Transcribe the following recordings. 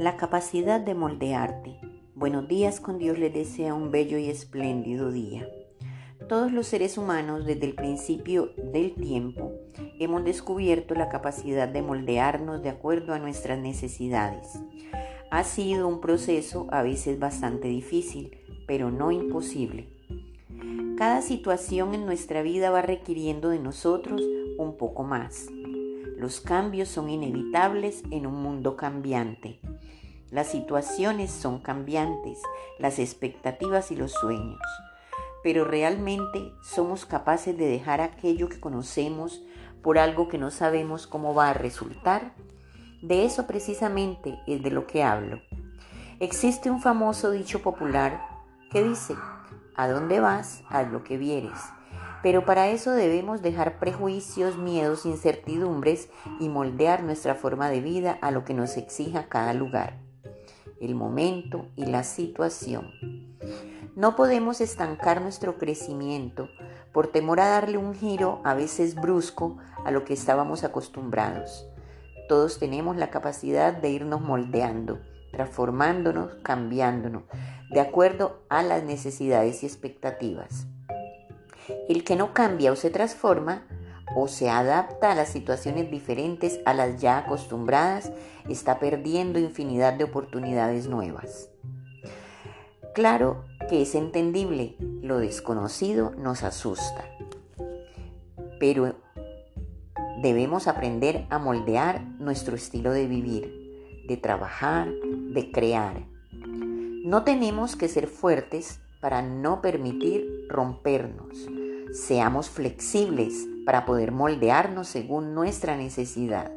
La capacidad de moldearte. Buenos días con Dios les desea un bello y espléndido día. Todos los seres humanos desde el principio del tiempo hemos descubierto la capacidad de moldearnos de acuerdo a nuestras necesidades. Ha sido un proceso a veces bastante difícil, pero no imposible. Cada situación en nuestra vida va requiriendo de nosotros un poco más. Los cambios son inevitables en un mundo cambiante. Las situaciones son cambiantes, las expectativas y los sueños. Pero realmente somos capaces de dejar aquello que conocemos por algo que no sabemos cómo va a resultar. De eso precisamente es de lo que hablo. Existe un famoso dicho popular que dice, a dónde vas, haz lo que vieres. Pero para eso debemos dejar prejuicios, miedos, incertidumbres y moldear nuestra forma de vida a lo que nos exija cada lugar el momento y la situación. No podemos estancar nuestro crecimiento por temor a darle un giro a veces brusco a lo que estábamos acostumbrados. Todos tenemos la capacidad de irnos moldeando, transformándonos, cambiándonos, de acuerdo a las necesidades y expectativas. El que no cambia o se transforma o se adapta a las situaciones diferentes a las ya acostumbradas, está perdiendo infinidad de oportunidades nuevas. Claro que es entendible, lo desconocido nos asusta, pero debemos aprender a moldear nuestro estilo de vivir, de trabajar, de crear. No tenemos que ser fuertes para no permitir rompernos. Seamos flexibles para poder moldearnos según nuestra necesidad.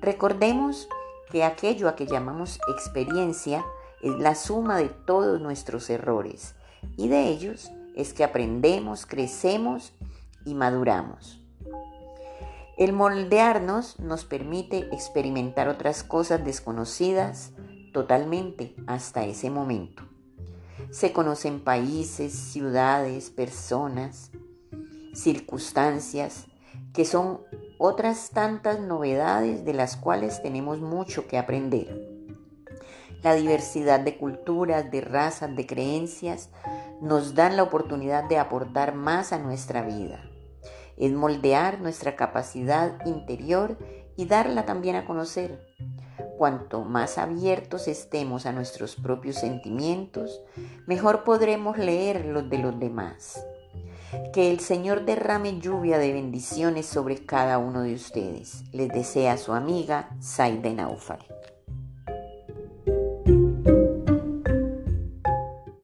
Recordemos que aquello a que llamamos experiencia es la suma de todos nuestros errores y de ellos es que aprendemos, crecemos y maduramos. El moldearnos nos permite experimentar otras cosas desconocidas totalmente hasta ese momento. Se conocen países, ciudades, personas, circunstancias, que son otras tantas novedades de las cuales tenemos mucho que aprender. La diversidad de culturas, de razas, de creencias nos dan la oportunidad de aportar más a nuestra vida. Es moldear nuestra capacidad interior y darla también a conocer. Cuanto más abiertos estemos a nuestros propios sentimientos, mejor podremos leer los de los demás. Que el Señor derrame lluvia de bendiciones sobre cada uno de ustedes. Les desea su amiga Saide Naufal.